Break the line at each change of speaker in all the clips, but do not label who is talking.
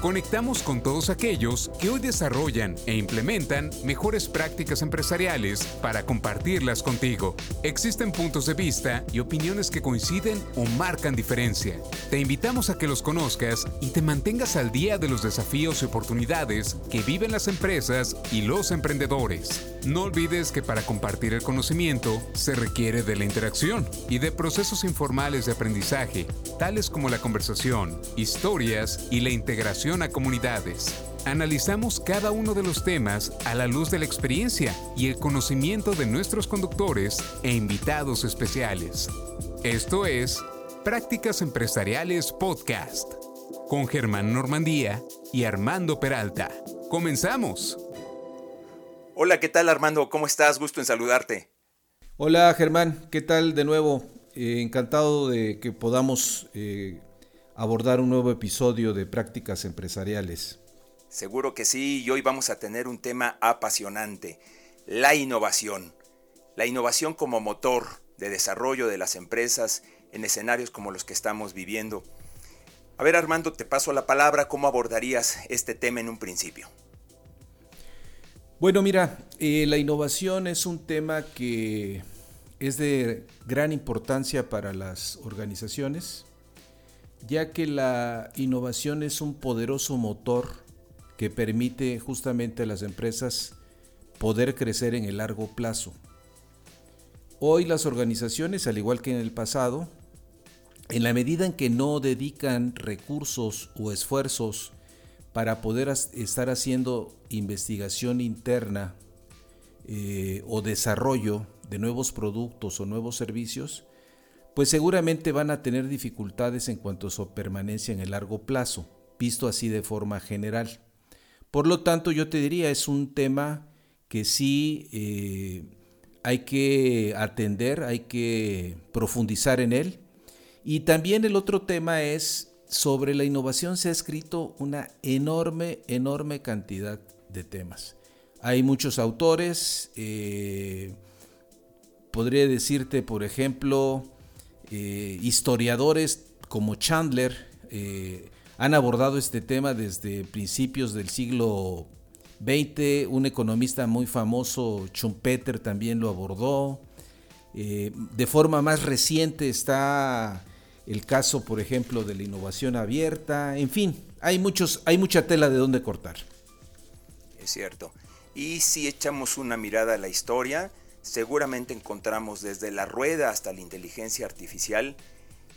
Conectamos con todos aquellos que hoy desarrollan e implementan mejores prácticas empresariales para compartirlas contigo. Existen puntos de vista y opiniones que coinciden o marcan diferencia. Te invitamos a que los conozcas y te mantengas al día de los desafíos y oportunidades que viven las empresas y los emprendedores. No olvides que para compartir el conocimiento se requiere de la interacción y de procesos informales de aprendizaje, tales como la conversación, historias y la integración a comunidades. Analizamos cada uno de los temas a la luz de la experiencia y el conocimiento de nuestros conductores e invitados especiales. Esto es Prácticas Empresariales Podcast con Germán Normandía y Armando Peralta. ¡Comenzamos!
Hola, ¿qué tal Armando? ¿Cómo estás? Gusto en saludarte.
Hola Germán, ¿qué tal de nuevo? Eh, encantado de que podamos eh, abordar un nuevo episodio de Prácticas Empresariales.
Seguro que sí, y hoy vamos a tener un tema apasionante, la innovación. La innovación como motor de desarrollo de las empresas en escenarios como los que estamos viviendo. A ver Armando, te paso la palabra, ¿cómo abordarías este tema en un principio?
Bueno, mira, eh, la innovación es un tema que es de gran importancia para las organizaciones ya que la innovación es un poderoso motor que permite justamente a las empresas poder crecer en el largo plazo. Hoy las organizaciones, al igual que en el pasado, en la medida en que no dedican recursos o esfuerzos para poder estar haciendo investigación interna eh, o desarrollo de nuevos productos o nuevos servicios, pues seguramente van a tener dificultades en cuanto a su permanencia en el largo plazo, visto así de forma general. Por lo tanto, yo te diría, es un tema que sí eh, hay que atender, hay que profundizar en él. Y también el otro tema es, sobre la innovación se ha escrito una enorme, enorme cantidad de temas. Hay muchos autores, eh, podría decirte, por ejemplo, eh, historiadores como Chandler eh, han abordado este tema desde principios del siglo XX. Un economista muy famoso, Schumpeter, también lo abordó. Eh, de forma más reciente está el caso, por ejemplo, de la innovación abierta. En fin, hay, muchos, hay mucha tela de dónde cortar.
Es cierto. Y si echamos una mirada a la historia, seguramente encontramos desde la rueda hasta la inteligencia artificial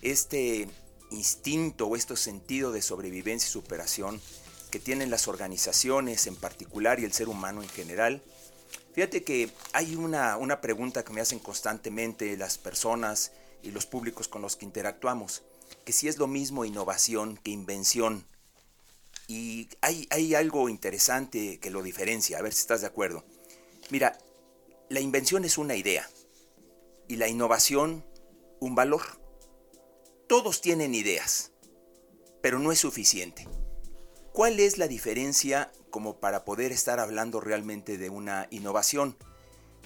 este instinto o este sentido de sobrevivencia y superación que tienen las organizaciones en particular y el ser humano en general. Fíjate que hay una, una pregunta que me hacen constantemente las personas y los públicos con los que interactuamos, que si es lo mismo innovación que invención. Y hay, hay algo interesante que lo diferencia, a ver si estás de acuerdo. Mira, la invención es una idea y la innovación un valor. Todos tienen ideas, pero no es suficiente. ¿Cuál es la diferencia como para poder estar hablando realmente de una innovación?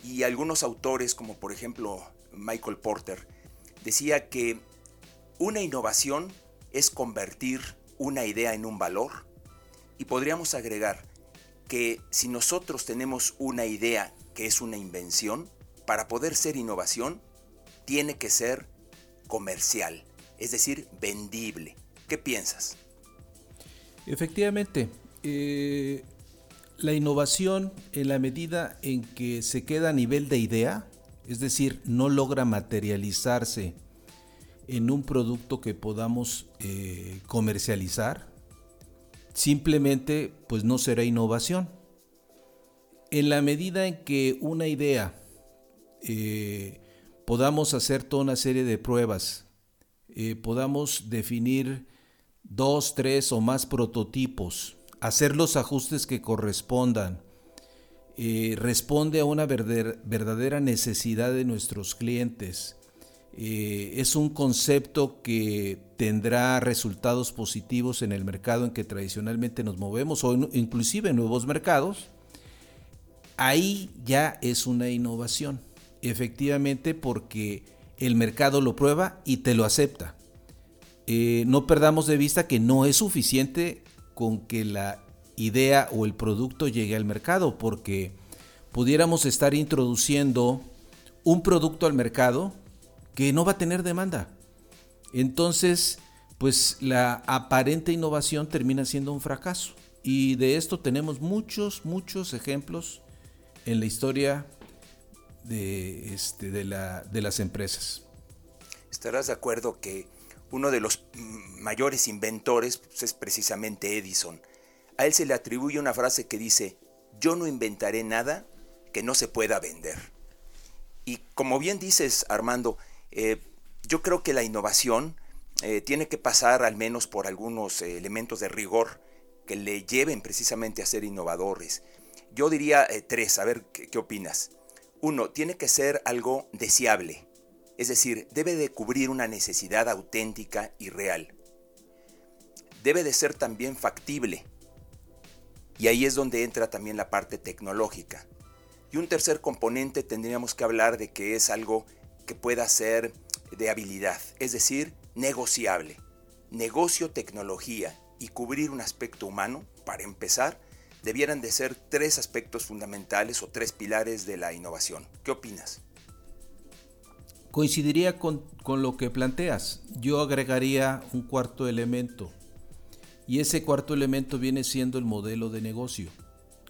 Y algunos autores, como por ejemplo Michael Porter, decía que una innovación es convertir una idea en un valor. Y podríamos agregar que si nosotros tenemos una idea que es una invención, para poder ser innovación, tiene que ser comercial, es decir, vendible. ¿Qué piensas?
Efectivamente, eh, la innovación en la medida en que se queda a nivel de idea, es decir, no logra materializarse en un producto que podamos eh, comercializar, simplemente pues no será innovación en la medida en que una idea eh, podamos hacer toda una serie de pruebas, eh, podamos definir dos, tres o más prototipos, hacer los ajustes que correspondan, eh, responde a una verdadera necesidad de nuestros clientes, es un concepto que tendrá resultados positivos en el mercado en que tradicionalmente nos movemos o inclusive en nuevos mercados, ahí ya es una innovación, efectivamente porque el mercado lo prueba y te lo acepta. Eh, no perdamos de vista que no es suficiente con que la idea o el producto llegue al mercado, porque pudiéramos estar introduciendo un producto al mercado que no va a tener demanda. Entonces, pues la aparente innovación termina siendo un fracaso. Y de esto tenemos muchos, muchos ejemplos en la historia de, este, de las empresas.
Estarás de acuerdo que uno de los mayores inventores pues, es precisamente Edison. A él se le atribuye una frase que dice, yo no inventaré nada que no se pueda vender. Y como bien dices, Armando, eh, yo creo que la innovación eh, tiene que pasar al menos por algunos eh, elementos de rigor que le lleven precisamente a ser innovadores. Yo diría tres, a ver ¿qué, opinas. Uno, tiene que ser algo deseable, es decir, debe de cubrir una necesidad auténtica y real. Debe de ser también factible. Y ahí es donde entra también la parte tecnológica. Y un tercer componente tendríamos que hablar de que es algo que pueda ser de habilidad, es decir, negociable. Negocio, tecnología y cubrir un aspecto humano, para empezar, debieran de ser tres aspectos fundamentales o tres pilares de la innovación. ¿Qué opinas?
Coincidiría con, con lo que planteas. Yo agregaría un cuarto elemento. Y ese cuarto elemento viene siendo el modelo de negocio.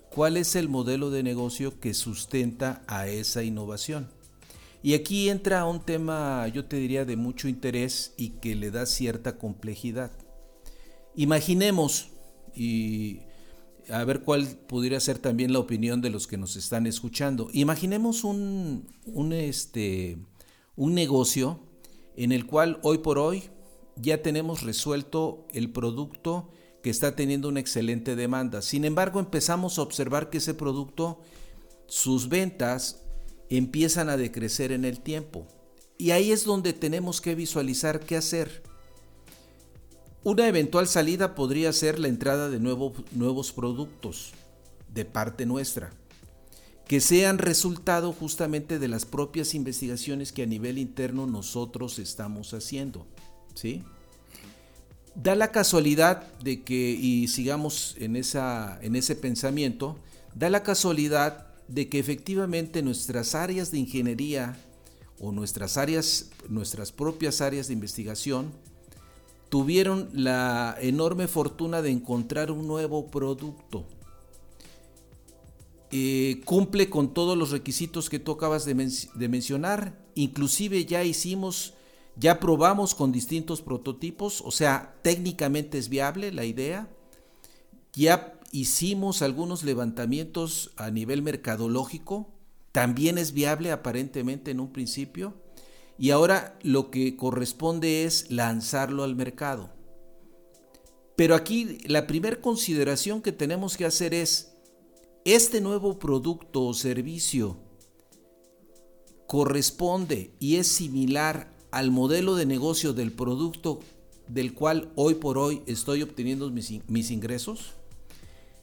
¿Cuál es el modelo de negocio que sustenta a esa innovación? Y aquí entra un tema, yo te diría, de mucho interés y que le da cierta complejidad. Imaginemos, y a ver cuál pudiera ser también la opinión de los que nos están escuchando, imaginemos un, un, este, un negocio en el cual hoy por hoy ya tenemos resuelto el producto que está teniendo una excelente demanda. Sin embargo, empezamos a observar que ese producto, sus ventas empiezan a decrecer en el tiempo. Y ahí es donde tenemos que visualizar qué hacer. Una eventual salida podría ser la entrada de nuevos productos de parte nuestra, que sean resultado justamente de las propias investigaciones que a nivel interno nosotros estamos haciendo. ¿sí? Da la casualidad de que, y sigamos en, esa, en ese pensamiento, da la casualidad de que efectivamente nuestras áreas de ingeniería o nuestras áreas, nuestras propias áreas de investigación, tuvieron la enorme fortuna de encontrar un nuevo producto. Eh, cumple con todos los requisitos que tú acabas de, de mencionar. Inclusive ya hicimos, ya probamos con distintos prototipos, o sea, técnicamente es viable la idea. Ya hicimos algunos levantamientos a nivel mercadológico, también es viable aparentemente en un principio, y ahora lo que corresponde es lanzarlo al mercado. Pero aquí la primera consideración que tenemos que hacer es, este nuevo producto o servicio corresponde y es similar al modelo de negocio del producto del cual hoy por hoy estoy obteniendo mis, ingresos?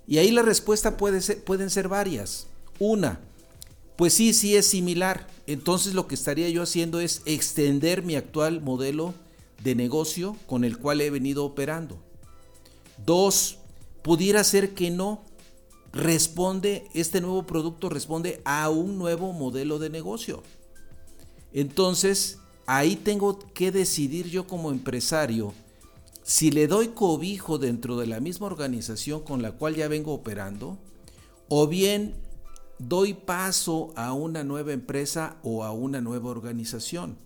Y ahí la respuesta puede ser, pueden ser varias. Una, pues sí, sí es similar. Entonces lo que estaría yo haciendo es extender mi actual modelo de negocio con el cual he venido operando. Dos, pudiera ser que no. Responde, este nuevo producto responde a un nuevo modelo de negocio. Entonces, ahí tengo que decidir yo como empresario si le doy cobijo dentro de la misma organización con la cual ya vengo operando, o bien doy paso a una nueva empresa o a una nueva organización.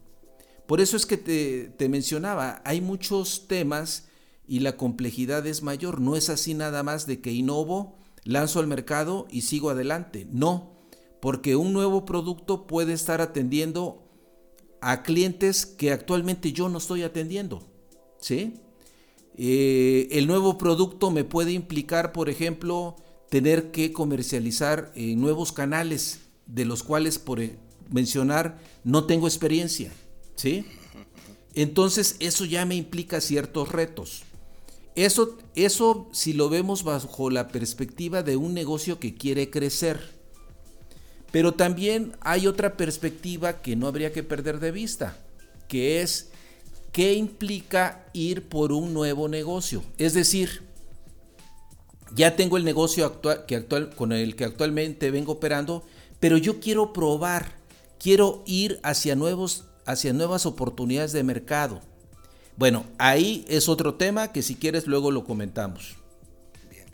Por eso es que te, mencionaba, hay muchos temas y la complejidad es mayor. No es así nada más de que innovo, lanzo al mercado y sigo adelante. No, porque un nuevo producto puede estar atendiendo a clientes que actualmente yo no estoy atendiendo. ¿Sí? Eh, el nuevo producto me puede implicar, por ejemplo, tener que comercializar eh, nuevos canales de los cuales, por eh, mencionar, no tengo experiencia. ¿Sí? Entonces eso ya me implica ciertos retos. Eso, eso si lo vemos bajo la perspectiva de un negocio que quiere crecer. Pero también hay otra perspectiva que no habría que perder de vista, que es qué implica ir por un nuevo negocio. Es decir, ya tengo el negocio actual, que actual, con el que actualmente vengo operando, pero yo quiero probar, quiero ir hacia, nuevos, hacia nuevas oportunidades de mercado. Bueno, ahí es otro tema que si quieres luego lo comentamos.
Bien.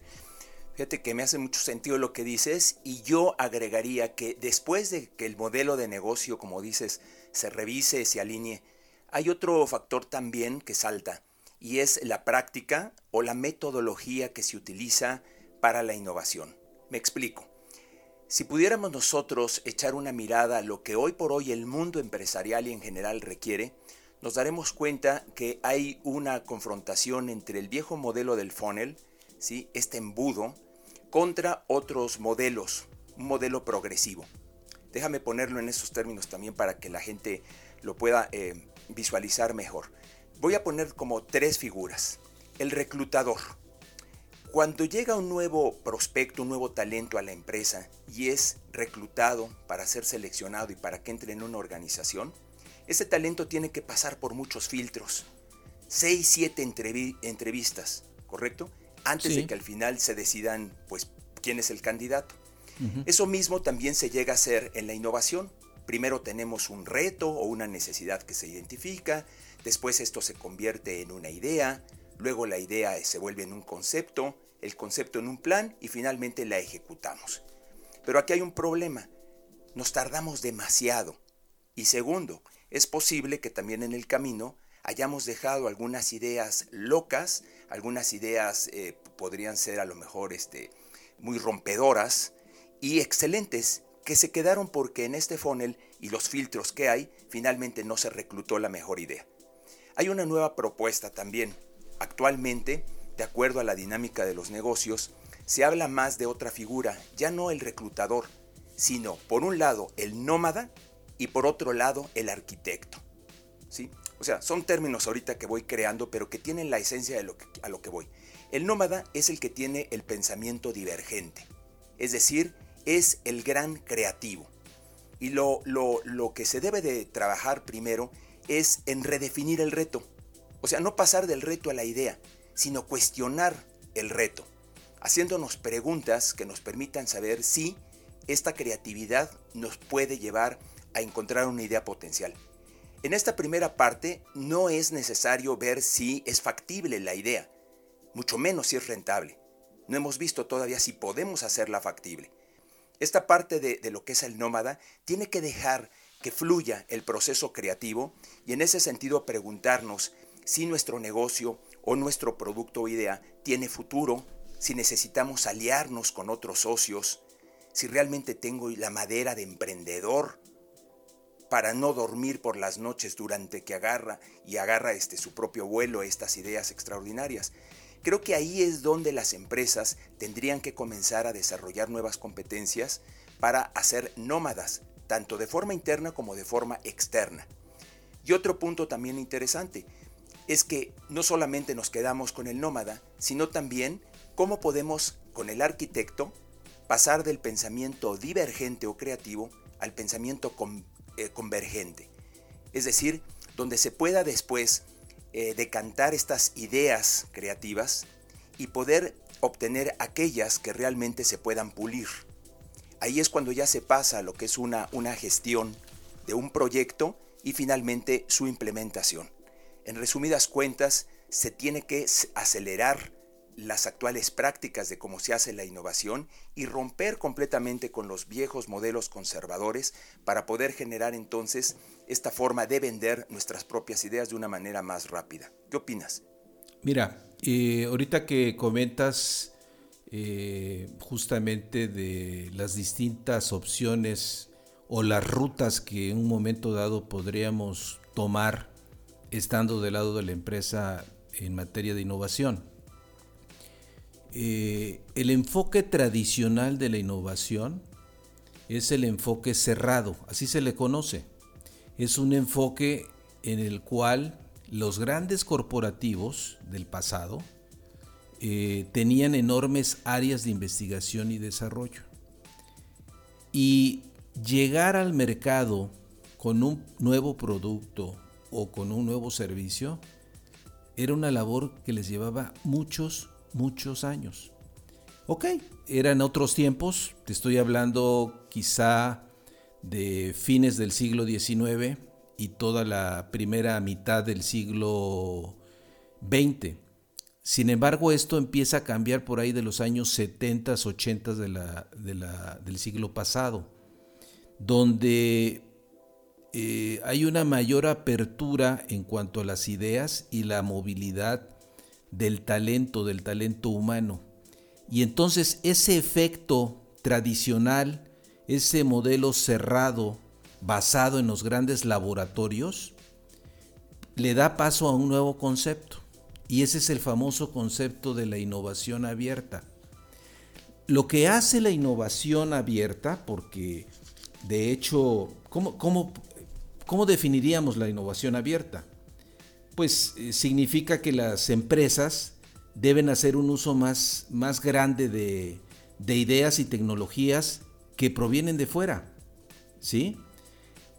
Fíjate que me hace mucho sentido lo que dices y yo agregaría que después de que el modelo de negocio, como dices, se revise, se alinee, hay otro factor también que salta y es la práctica o la metodología que se utiliza para la innovación. Me explico. Si pudiéramos nosotros echar una mirada a lo que hoy por hoy el mundo empresarial y en general requiere, nos daremos cuenta que hay una confrontación entre el viejo modelo del funnel, ¿sí? este embudo, contra otros modelos, un modelo progresivo. Déjame ponerlo en esos términos también para que la gente lo pueda eh, visualizar mejor. Voy a poner como tres figuras. El reclutador. Cuando llega un nuevo prospecto, un nuevo talento a la empresa y es reclutado para ser seleccionado y para que entre en una organización, ese talento tiene que pasar por muchos filtros. Seis, siete entrevistas, ¿correcto? Antes de que al final se decidan, pues, quién es el candidato. Eso mismo también se llega a hacer en la innovación. Primero tenemos un reto o una necesidad que se identifica, después esto se convierte en una idea, luego la idea se vuelve en un concepto, el concepto en un plan y finalmente la ejecutamos. Pero aquí hay un problema, nos tardamos demasiado. Y segundo, es posible que también en el camino hayamos dejado algunas ideas locas, algunas ideas eh, podrían ser a lo mejor este, muy rompedoras y excelentes, que se quedaron porque en este funnel y los filtros que hay, finalmente no se reclutó la mejor idea. Hay una nueva propuesta también. Actualmente, de acuerdo a la dinámica de los negocios, se habla más de otra figura, ya no el reclutador, sino por un lado el nómada y por otro lado el arquitecto. ¿Sí? O sea, son términos ahorita que voy creando, pero que tienen la esencia de lo a lo que voy. El nómada es el que tiene el pensamiento divergente, es decir, es el gran creativo. Y lo, lo, que se debe de trabajar primero es en redefinir el reto. O sea, no pasar del reto a la idea, sino cuestionar el reto, haciéndonos preguntas que nos permitan saber si esta creatividad nos puede llevar a encontrar una idea potencial. En esta primera parte no es necesario ver si es factible la idea, mucho menos si es rentable. No hemos visto todavía si podemos hacerla factible. Esta parte de, lo que es el nómada tiene que dejar que fluya el proceso creativo y en ese sentido preguntarnos si nuestro negocio o nuestro producto o idea tiene futuro, si necesitamos aliarnos con otros socios, si realmente tengo la madera de emprendedor para no dormir por las noches durante que agarra y agarra este su propio vuelo estas ideas extraordinarias. Creo que ahí es donde las empresas tendrían que comenzar a desarrollar nuevas competencias para hacer nómadas, tanto de forma interna como de forma externa. Y otro punto también interesante es que no solamente nos quedamos con el nómada, sino también cómo podemos con el arquitecto pasar del pensamiento divergente o creativo al pensamiento eh, convergente. Es decir, donde se pueda después eh, decantar estas ideas creativas y poder obtener aquellas que realmente se puedan pulir. Ahí es cuando ya se pasa a lo que es una, una gestión de un proyecto y finalmente su implementación. En resumidas cuentas, se tiene que acelerar las actuales prácticas de cómo se hace la innovación y romper completamente con los viejos modelos conservadores para poder generar entonces esta forma de vender nuestras propias ideas de una manera más rápida. ¿Qué opinas?
Mira, eh, ahorita que comentas eh, justamente de las distintas opciones o las rutas que en un momento dado podríamos tomar estando del lado de la empresa en materia de innovación. Eh, el enfoque tradicional de la innovación es el enfoque cerrado, así se le conoce. Es un enfoque en el cual los grandes corporativos del pasado eh, tenían enormes áreas de investigación y desarrollo. Y llegar al mercado con un nuevo producto o con un nuevo servicio era una labor que les llevaba muchos, muchos años. Ok, eran otros tiempos, te estoy hablando quizá de fines del siglo XIX y toda la primera mitad del siglo XX. Sin embargo, esto empieza a cambiar por ahí de los años 70, 80 del siglo pasado, donde eh, hay una mayor apertura en cuanto a las ideas y la movilidad del talento, del talento humano. Y entonces ese efecto tradicional, ese modelo cerrado basado en los grandes laboratorios, le da paso a un nuevo concepto. Y ese es el famoso concepto de la innovación abierta. Lo que hace la innovación abierta, porque de hecho, ¿cómo, cómo definiríamos la innovación abierta? Pues eh, significa que las empresas deben hacer un uso más, más grande de, ideas y tecnologías que provienen de fuera. ¿Sí?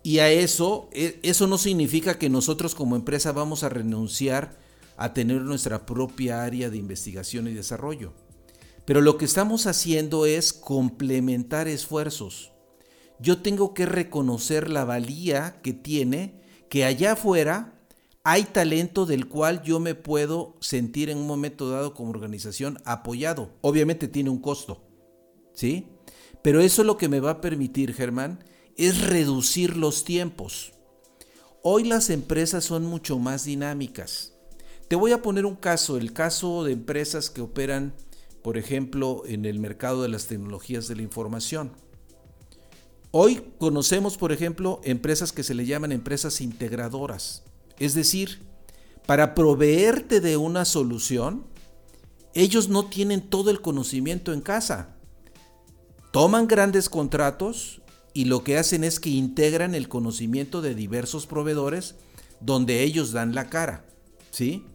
Y a eso, e, eso no significa que nosotros como empresa vamos a renunciar a tener nuestra propia área de investigación y desarrollo. Pero lo que estamos haciendo es complementar esfuerzos. Yo tengo que reconocer la valía que tiene que allá afuera hay talento del cual yo me puedo sentir en un momento dado como organización apoyado. Obviamente tiene un costo, ¿sí? Pero eso lo que me va a permitir, Germán, es reducir los tiempos. Hoy las empresas son mucho más dinámicas. Te voy a poner un caso, el caso de empresas que operan, por ejemplo, en el mercado de las tecnologías de la información. Hoy conocemos, por ejemplo, empresas que se le llaman empresas integradoras. Es decir, para proveerte de una solución, ellos no tienen todo el conocimiento en casa. Toman grandes contratos y lo que hacen es que integran el conocimiento de diversos proveedores donde ellos dan la cara. ¿Sí?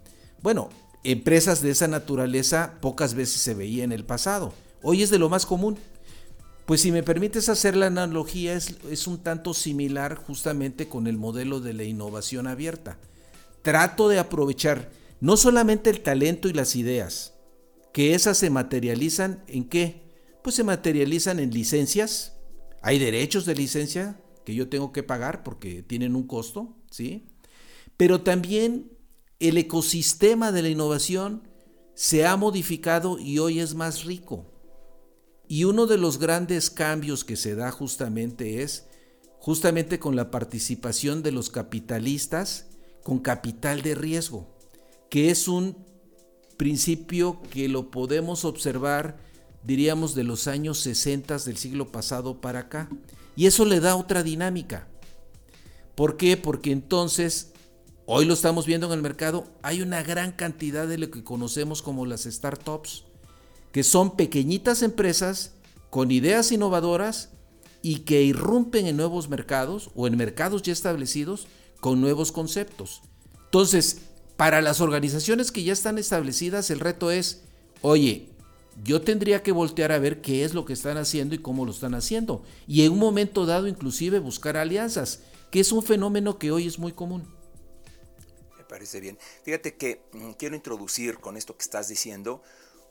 Bueno, empresas de esa naturaleza pocas veces se veía en el pasado. Hoy es de lo más común. Pues si me permites hacer la analogía, es, un tanto similar justamente con el modelo de la innovación abierta. Trato de aprovechar no solamente el talento y las ideas, que esas se materializan en qué? Pues se materializan en licencias. Hay derechos de licencia que yo tengo que pagar porque tienen un costo, ¿sí? Pero también el ecosistema de la innovación se ha modificado y hoy es más rico. Y uno de los grandes cambios que se da justamente es justamente con la participación de los capitalistas con capital de riesgo, que es un principio que lo podemos observar, diríamos, de los años 60 del siglo pasado para acá. Y eso le da otra dinámica. ¿Por qué? Porque entonces, hoy lo estamos viendo en el mercado, hay una gran cantidad de lo que conocemos como las startups que son pequeñitas empresas con ideas innovadoras y que irrumpen en nuevos mercados o en mercados ya establecidos con nuevos conceptos. Entonces, para las organizaciones que ya están establecidas, el reto es, oye, yo tendría que voltear a ver qué es lo que están haciendo y cómo lo están haciendo. Y en un momento dado, inclusive, buscar alianzas, que es un fenómeno que hoy es muy común.
Parece bien. Fíjate que mm, quiero introducir con esto que estás diciendo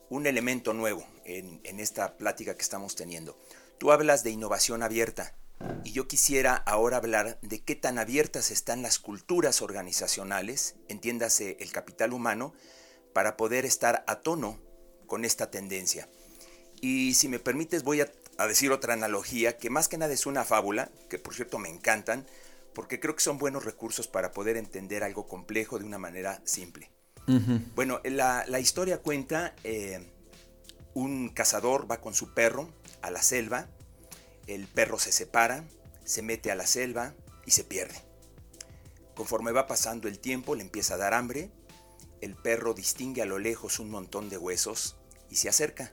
un elemento nuevo en, esta plática que estamos teniendo. Tú hablas de innovación abierta y yo quisiera ahora hablar de qué tan abiertas están las culturas organizacionales, entiéndase el capital humano, para poder estar a tono con esta tendencia. Y si me permites voy a, decir otra analogía que más que nada es una fábula, que por cierto me encantan, porque creo que son buenos recursos para poder entender algo complejo de una manera simple. Bueno, la, historia cuenta, eh, un cazador va con su perro a la selva, el perro se separa, se mete a la selva y se pierde. Conforme va pasando el tiempo le empieza a dar hambre, el perro distingue a lo lejos un montón de huesos y se acerca.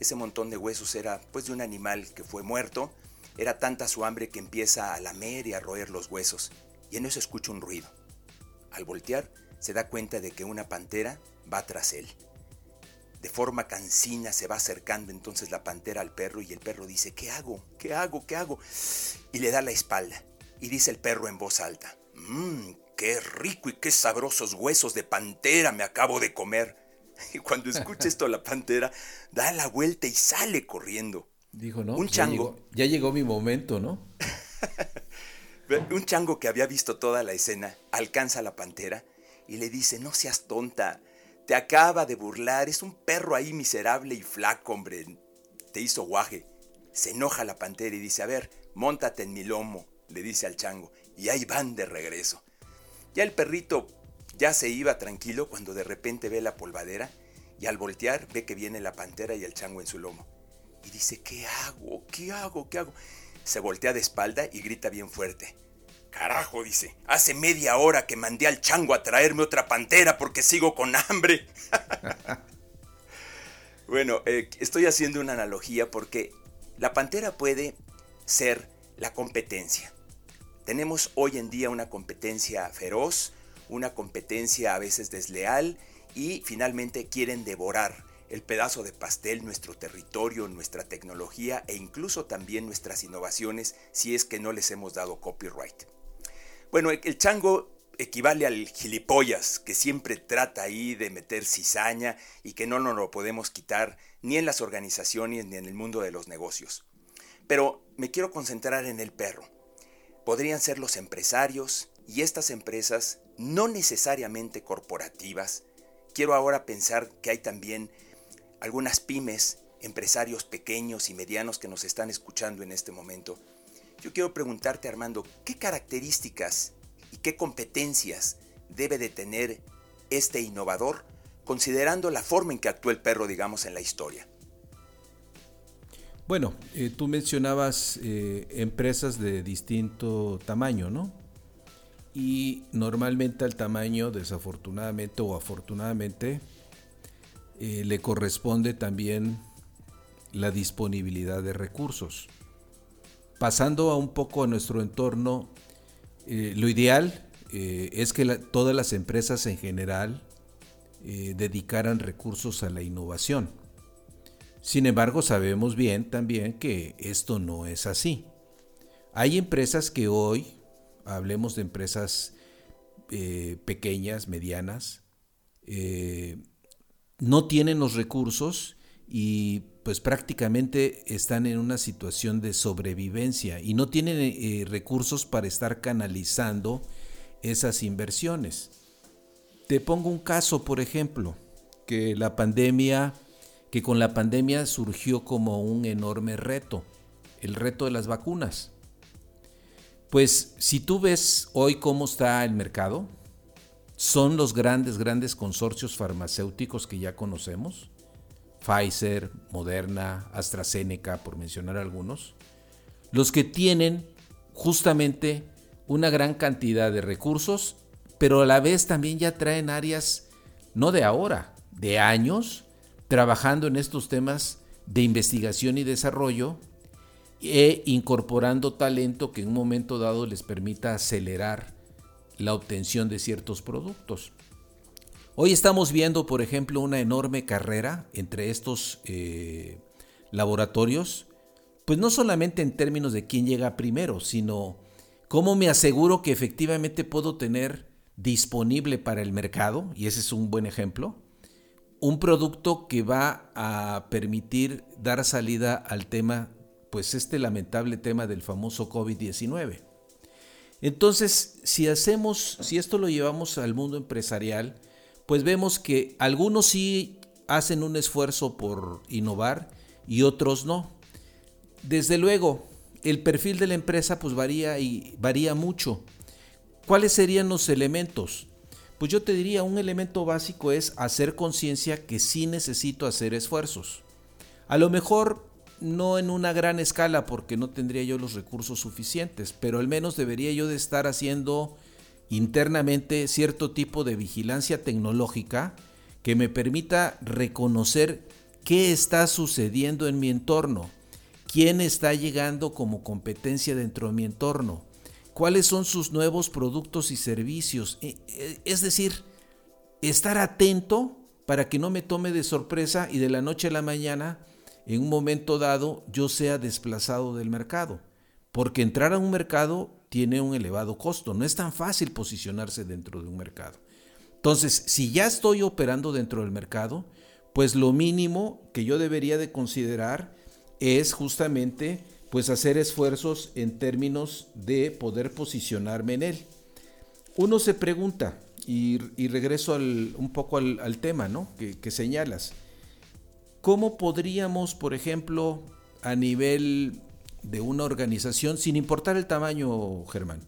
Ese montón de huesos era pues de un animal que fue muerto, era tanta su hambre que empieza a lamer y a roer los huesos y en eso escucha un ruido. Al voltear, se da cuenta de que una pantera va tras él. De forma cansina se va acercando entonces la pantera al perro y el perro dice, ¿qué hago? ¿Qué hago? ¿Qué hago? Y le da la espalda. Y dice el perro en voz alta, mmm, qué rico y qué sabrosos huesos de pantera me acabo de comer. Y cuando escucha esto la pantera, da la vuelta y sale corriendo.
Dijo, ¿no? Un chango. Ya llegó, mi momento, ¿no?
un chango que había visto toda la escena alcanza a la pantera y le dice, no seas tonta, te acaba de burlar, es un perro ahí miserable y flaco, hombre, te hizo guaje. Se enoja la pantera y dice, a ver, montate en mi lomo, le dice al chango, y ahí van de regreso. Ya el perrito ya se iba tranquilo cuando de repente ve la polvadera y al voltear ve que viene la pantera y el chango en su lomo. Y dice, ¿qué hago? ¿Qué hago? ¿Qué hago? Se voltea de espalda y grita bien fuerte. Carajo, dice, hace media hora que mandé al chango a traerme otra pantera porque sigo con hambre. bueno, eh, estoy haciendo una analogía porque la pantera puede ser la competencia. Tenemos hoy en día una competencia feroz, una competencia a veces desleal y finalmente quieren devorar el pedazo de pastel, nuestro territorio, nuestra tecnología e incluso también nuestras innovaciones si es que no les hemos dado copyright. Bueno, el chango equivale al gilipollas que siempre trata ahí de meter cizaña y que no nos lo podemos quitar ni en las organizaciones ni en el mundo de los negocios. Pero me quiero concentrar en el perro. Podrían ser los empresarios y estas empresas no necesariamente corporativas. Quiero ahora pensar que hay también algunas pymes, empresarios pequeños y medianos que nos están escuchando en este momento. Yo quiero preguntarte, Armando, ¿qué características y qué competencias debe de tener este innovador considerando la forma en que actúa el perro, digamos, en la historia?
Bueno, eh, tú mencionabas eh, empresas de distinto tamaño, ¿no? Y normalmente al tamaño, desafortunadamente o afortunadamente, eh, le corresponde también la disponibilidad de recursos. Pasando a un poco a nuestro entorno, lo ideal es que todas las empresas en general dedicaran recursos a la innovación sin embargo, sabemos bien también que esto no es así. Hay empresas que hoy, hablemos de empresas eh, pequeñas, medianas, eh, no tienen los recursos y pues prácticamente están en una situación de sobrevivencia y no tienen eh, recursos para estar canalizando esas inversiones. Te pongo un caso, por ejemplo, que la pandemia que con la pandemia surgió como un enorme reto, el reto de las vacunas. Pues si tú ves hoy cómo está el mercado, son los grandes, grandes consorcios farmacéuticos que ya conocemos, Pfizer, Moderna, AstraZeneca, por mencionar algunos, los que tienen justamente una gran cantidad de recursos, pero a la vez también ya traen áreas, no de ahora, de años, trabajando en estos temas de investigación y desarrollo e incorporando talento que en un momento dado les permita acelerar la obtención de ciertos productos. Hoy estamos viendo, por ejemplo, una enorme carrera entre estos eh, laboratorios, pues no solamente en términos de quién llega primero, sino cómo me aseguro que efectivamente puedo tener disponible para el mercado, y ese es un buen ejemplo, un producto que va a permitir dar salida al tema, pues este lamentable tema del famoso COVID-19. Entonces, si hacemos, si esto lo llevamos al mundo empresarial, pues vemos que algunos sí hacen un esfuerzo por innovar y otros no. Desde luego, el perfil de la empresa pues varía y varía mucho. ¿Cuáles serían los elementos? Pues yo te diría, un elemento básico es hacer conciencia que sí necesito hacer esfuerzos. A lo mejor no en una gran escala porque no tendría yo los recursos suficientes, pero al menos debería yo de estar haciendo internamente cierto tipo de vigilancia tecnológica que me permita reconocer qué está sucediendo en mi entorno, quién está llegando como competencia dentro de mi entorno, cuáles son sus nuevos productos y servicios. E, e, es decir, estar atento para que no me tome de sorpresa y de la noche a la mañana, en un momento dado, yo sea desplazado del mercado. Porque entrar a un mercado tiene un elevado costo. No es tan fácil posicionarse dentro de un mercado. Entonces, si ya estoy operando dentro del mercado, pues lo mínimo que yo debería de considerar es justamente pues hacer esfuerzos en términos de poder posicionarme en él. Uno se pregunta, y, regreso un poco al, tema ¿no? que, que señalas, ¿cómo podríamos, por ejemplo, a nivel de una organización, sin importar el tamaño, Germán,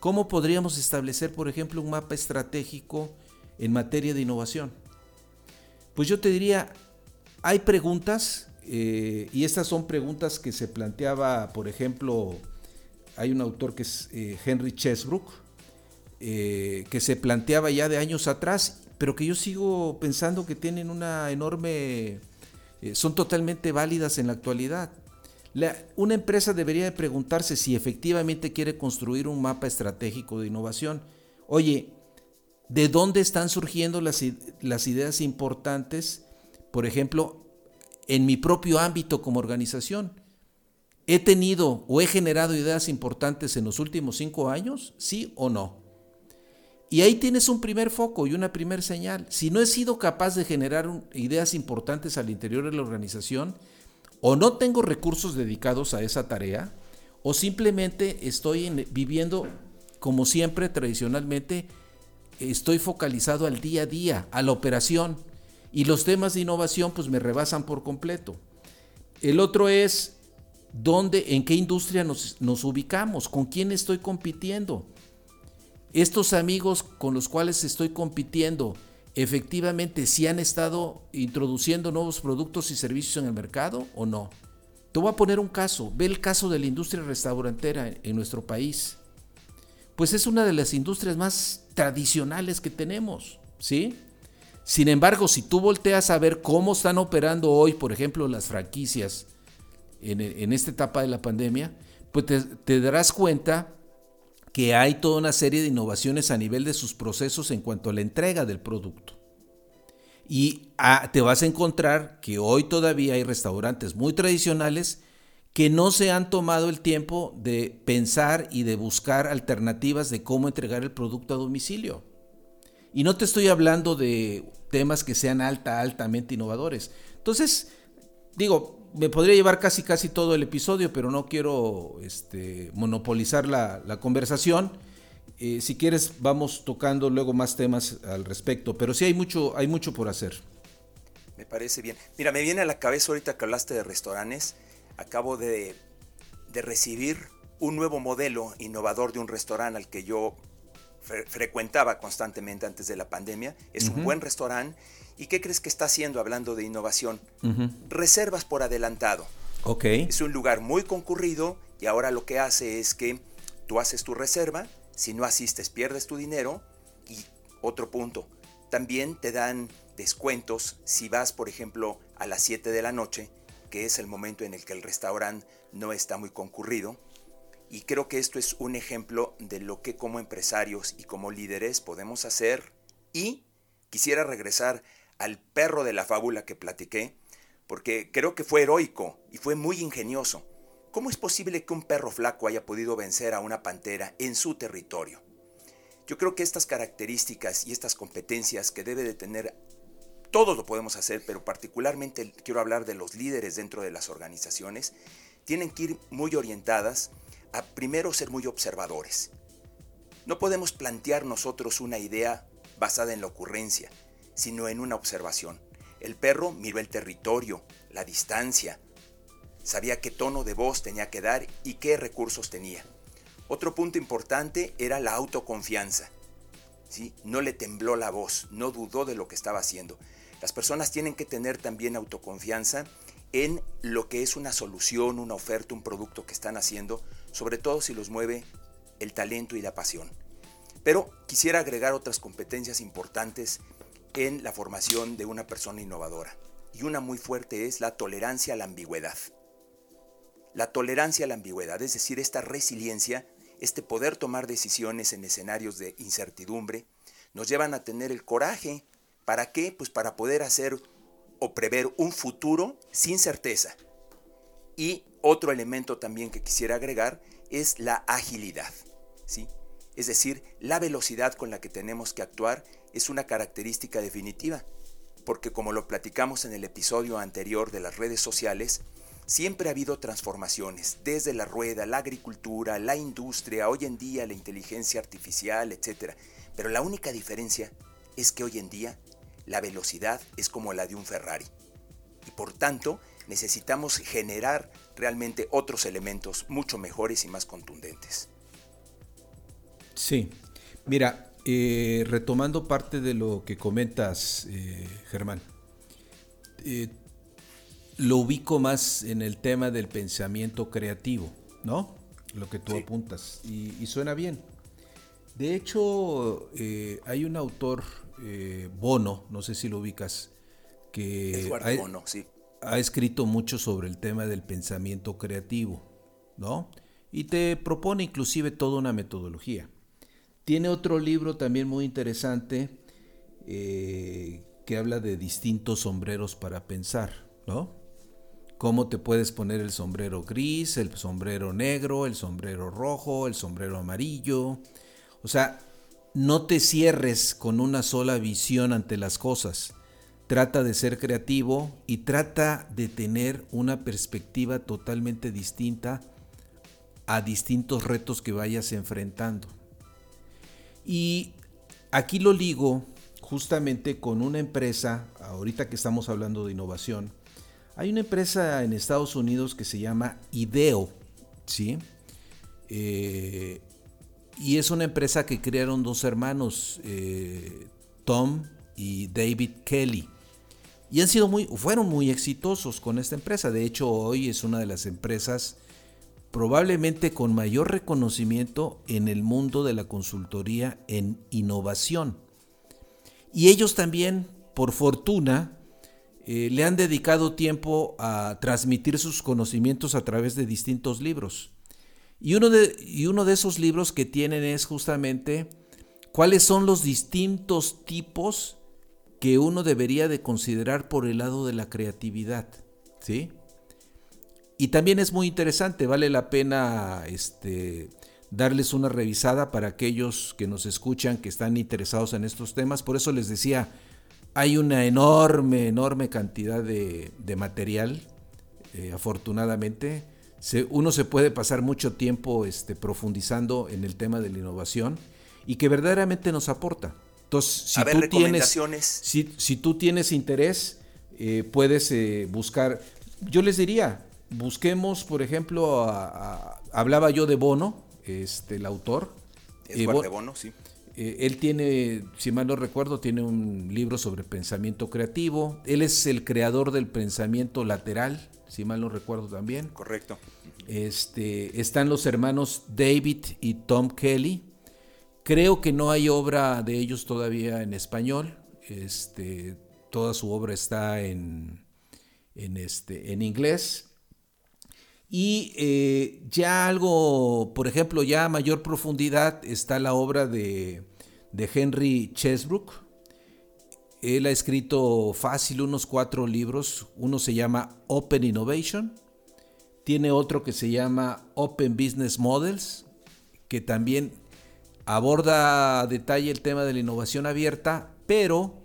cómo podríamos establecer, por ejemplo, un mapa estratégico en materia de innovación? Pues yo te diría, hay preguntas eh, y estas son preguntas que se planteaba, por ejemplo, hay un autor que es eh, Henry Chesbrook, eh, que se planteaba ya de años atrás, pero que yo sigo pensando que tienen una enorme, son totalmente válidas en la actualidad. una empresa debería de preguntarse si efectivamente quiere construir un mapa estratégico de innovación. Oye, ¿de dónde están surgiendo las, las ideas importantes? Por ejemplo, en mi propio ámbito como organización. ¿He tenido o he generado ideas importantes en los últimos cinco años? ¿Sí o no? Y ahí tienes un primer foco y una primer señal. Si no he sido capaz de generar ideas importantes al interior de la organización, o no tengo recursos dedicados a esa tarea, o simplemente estoy viviendo como siempre tradicionalmente, estoy focalizado al día a día, a la operación y los temas de innovación pues me rebasan por completo. El otro es dónde, en qué industria nos ubicamos, con quién estoy compitiendo. Estos amigos con los cuales estoy compitiendo, efectivamente, si han estado introduciendo nuevos productos y servicios en el mercado o no. Te voy a poner un caso. Ve el caso de la industria restaurantera en nuestro país. Pues es una de las industrias más tradicionales que tenemos, ¿sí? Sin embargo, si tú volteas a ver cómo están operando hoy, por ejemplo, las franquicias en, esta etapa de la pandemia, pues te, darás cuenta que hay toda una serie de innovaciones a nivel de sus procesos en cuanto a la entrega del producto. Y ah, te vas a encontrar que hoy todavía hay restaurantes muy tradicionales que no se han tomado el tiempo de pensar y de buscar alternativas de cómo entregar el producto a domicilio. Y no te estoy hablando de temas que sean alta, altamente innovadores. Entonces, digo, me podría llevar casi casi todo el episodio, pero no quiero este, monopolizar la, conversación. Eh, si quieres, vamos tocando luego más temas al respecto, pero sí hay mucho, hay mucho por hacer.
Me parece bien. Mira, me viene a la cabeza ahorita que hablaste de restaurantes. Acabo de, de recibir un nuevo modelo innovador de un restaurante al que yo frecuentaba constantemente antes de la pandemia. Es un buen restaurante. ¿Y qué crees que está haciendo hablando de innovación? Reservas por adelantado.
Ok.
Es un lugar muy concurrido y ahora lo que hace es que tú haces tu reserva, si no asistes pierdes tu dinero y otro punto, también te dan descuentos si vas, por ejemplo, a las 7 de la noche, que es el momento en el que el restaurante no está muy concurrido y creo que esto es un ejemplo de lo que como empresarios y como líderes podemos hacer. Y quisiera regresar al perro de la fábula que platiqué, porque creo que fue heroico y fue muy ingenioso. ¿Cómo es posible que un perro flaco haya podido vencer a una pantera en su territorio? Yo creo que estas características y estas competencias que debe de tener, todos lo podemos hacer, pero particularmente quiero hablar de los líderes dentro de las organizaciones, tienen que ir muy orientadas a primero ser muy observadores. No podemos plantear nosotros una idea basada en la ocurrencia, sino en una observación. El perro miró el territorio, la distancia, sabía qué tono de voz tenía que dar y qué recursos tenía. Otro punto importante era la autoconfianza. ¿sí? No le tembló la voz, no dudó de lo que estaba haciendo. Las personas tienen que tener también autoconfianza en lo que es una solución, una oferta, un producto que están haciendo, sobre todo si los mueve el talento y la pasión. Pero quisiera agregar otras competencias importantes en la formación de una persona innovadora. Y una muy fuerte es la tolerancia a la ambigüedad. La tolerancia a la ambigüedad, es decir, esta resiliencia este poder tomar decisiones en escenarios de incertidumbre, nos llevan a tener el coraje. ¿Para qué? Pues para poder hacer o prever un futuro sin certeza. Y otro elemento también que quisiera agregar es la agilidad. ¿sí? Es decir, la velocidad con la que tenemos que actuar es una característica definitiva, porque como lo platicamos en el episodio anterior de las redes sociales, siempre ha habido transformaciones, desde la rueda, la agricultura, la industria, hoy en día la inteligencia artificial, etc. Pero la única diferencia es que hoy en día la velocidad es como la de un Ferrari. Y por tanto, necesitamos generar realmente otros elementos mucho mejores y más contundentes.
Sí, mira, eh, retomando parte de lo que comentas, eh, Germán, eh, lo ubico más en el tema del pensamiento creativo, ¿no? Lo que tú apuntas, y, suena bien. De hecho, hay un autor, Bono, no sé si lo ubicas, que
Bono, sí
ha escrito mucho sobre el tema del pensamiento creativo, ¿no? Y te propone inclusive toda una metodología. Tiene otro libro también muy interesante eh, que habla de distintos sombreros para pensar, ¿no? Cómo te puedes poner el sombrero gris, el sombrero negro, el sombrero rojo, el sombrero amarillo. O sea, no te cierres con una sola visión ante las cosas trata de ser creativo y trata de tener una perspectiva totalmente distinta a distintos retos que vayas enfrentando. Y aquí lo ligo justamente con una empresa, ahorita que estamos hablando de innovación, hay una empresa en Estados Unidos que se llama IDEO, ¿sí? Eh, y es una empresa que crearon dos hermanos, eh, Tom y David Kelly. Y han sido muy, fueron muy exitosos con esta empresa. De hecho, hoy es una de las empresas probablemente con mayor reconocimiento en el mundo de la consultoría en innovación. Y ellos también, por fortuna, eh, le han dedicado tiempo a transmitir sus conocimientos a través de distintos libros. Y uno de, y uno de esos libros que tienen es justamente cuáles son los distintos tipos que uno debería de considerar por el lado de la creatividad, ¿sí? Y también es muy interesante, vale la pena este, darles una revisada para aquellos que nos escuchan, que están interesados en estos temas. Por eso les decía, hay una enorme, enorme cantidad de, material, eh, afortunadamente. uno se puede pasar mucho tiempo este, profundizando en el tema de la innovación y que verdaderamente nos aporta. Entonces, si, tú, tienes, si, tú tienes interés, eh, puedes eh, buscar. Yo les diría, busquemos, por ejemplo, hablaba yo de Bono, este, el autor.
Es eh, de Bono, sí.
él tiene, si mal no recuerdo, tiene un libro sobre pensamiento creativo. Él es el creador del pensamiento lateral, si mal no recuerdo también.
Correcto.
Este, están los hermanos David y Tom Kelly. Creo que no hay obra de ellos todavía en español. Este, toda su obra está en, en, este, en inglés. Y eh, ya algo, por ejemplo, ya a mayor profundidad está la obra de, de Henry Chesbrook. Él ha escrito fácil unos cuatro libros. Uno se llama Open Innovation. Tiene otro que se llama Open Business Models, que también aborda a detalle el tema de la innovación abierta, pero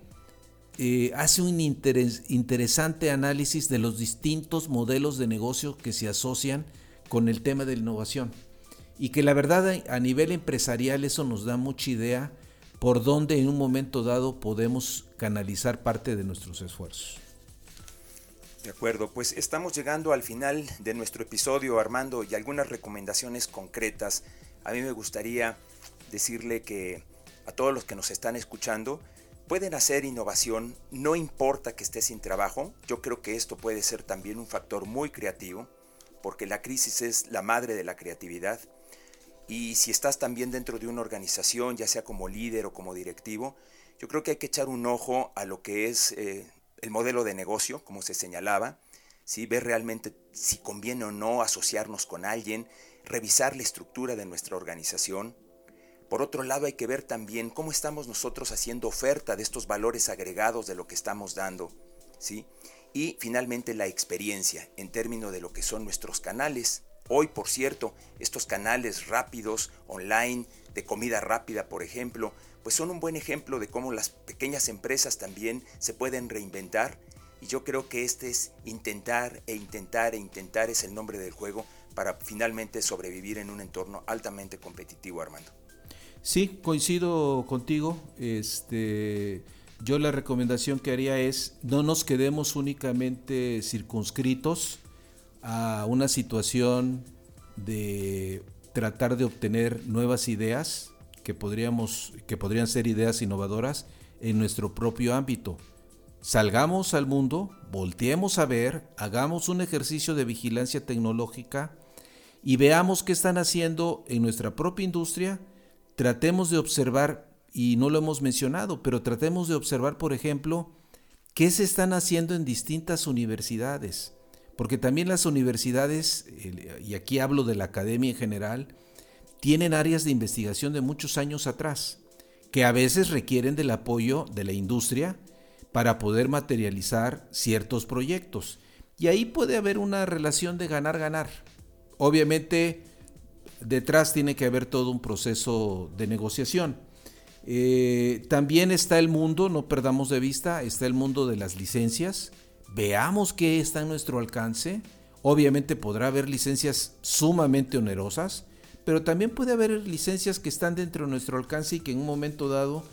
eh, hace un interesante análisis de los distintos modelos de negocio que se asocian con el tema de la innovación. Y que la verdad a nivel empresarial eso nos da mucha idea por dónde en un momento dado podemos canalizar parte de nuestros esfuerzos.
De acuerdo, pues estamos llegando al final de nuestro episodio, Armando, y algunas recomendaciones concretas. A mí me gustaría decirle que a todos los que nos están escuchando, pueden hacer innovación, no importa que estés sin trabajo. Yo creo que esto puede ser también un factor muy creativo, porque la crisis es la madre de la creatividad. Y si estás también dentro de una organización, ya sea como líder o como directivo, yo creo que hay que echar un ojo a lo que es eh, el modelo de negocio, como se señalaba, ¿sí? ver realmente si conviene o no asociarnos con alguien, revisar la estructura de nuestra organización. Por otro lado, hay que ver también cómo estamos nosotros haciendo oferta de estos valores agregados de lo que estamos dando, ¿sí? Y finalmente la experiencia en términos de lo que son nuestros canales. Hoy, por cierto, estos canales rápidos, online, de comida rápida, por ejemplo, pues son un buen ejemplo de cómo las pequeñas empresas también se pueden reinventar. Y yo creo que este es intentar e intentar e intentar es el nombre del juego para finalmente sobrevivir en un entorno altamente competitivo, Armando.
Sí, coincido contigo. Este, yo la recomendación que haría es no nos quedemos únicamente circunscritos a una situación de tratar de obtener nuevas ideas que podríamos que podrían ser ideas innovadoras en nuestro propio ámbito. Salgamos al mundo, volteemos a ver, hagamos un ejercicio de vigilancia tecnológica y veamos qué están haciendo en nuestra propia industria. Tratemos de observar, y no lo hemos mencionado, pero tratemos de observar, por ejemplo, qué se están haciendo en distintas universidades. Porque también las universidades, y aquí hablo de la academia en general, tienen áreas de investigación de muchos años atrás, que a veces requieren del apoyo de la industria para poder materializar ciertos proyectos. Y ahí puede haber una relación de ganar-ganar. Obviamente, detrás tiene que haber todo un proceso de negociación. Eh, también está el mundo, no perdamos de vista, está el mundo de las licencias. Veamos qué está en nuestro alcance. Obviamente podrá haber licencias sumamente onerosas, pero también puede haber licencias que están dentro de nuestro alcance y que en un momento dado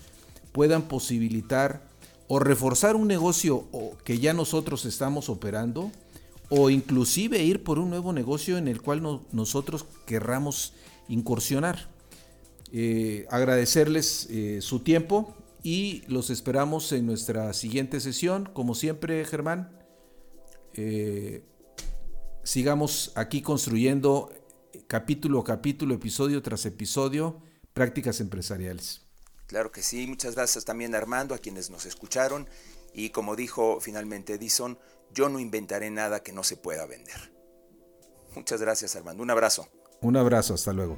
puedan posibilitar o reforzar un negocio que ya nosotros estamos operando o inclusive ir por un nuevo negocio en el cual nosotros querramos incursionar. Eh, agradecerles eh, su tiempo y los esperamos en nuestra siguiente sesión. Como siempre, Germán, eh, sigamos aquí construyendo capítulo a capítulo, episodio tras episodio, prácticas empresariales.
Claro que sí, muchas gracias también Armando, a quienes nos escucharon y como dijo finalmente Edison, yo no inventaré nada que no se pueda vender. Muchas gracias, Armando. Un abrazo.
Un abrazo, hasta luego.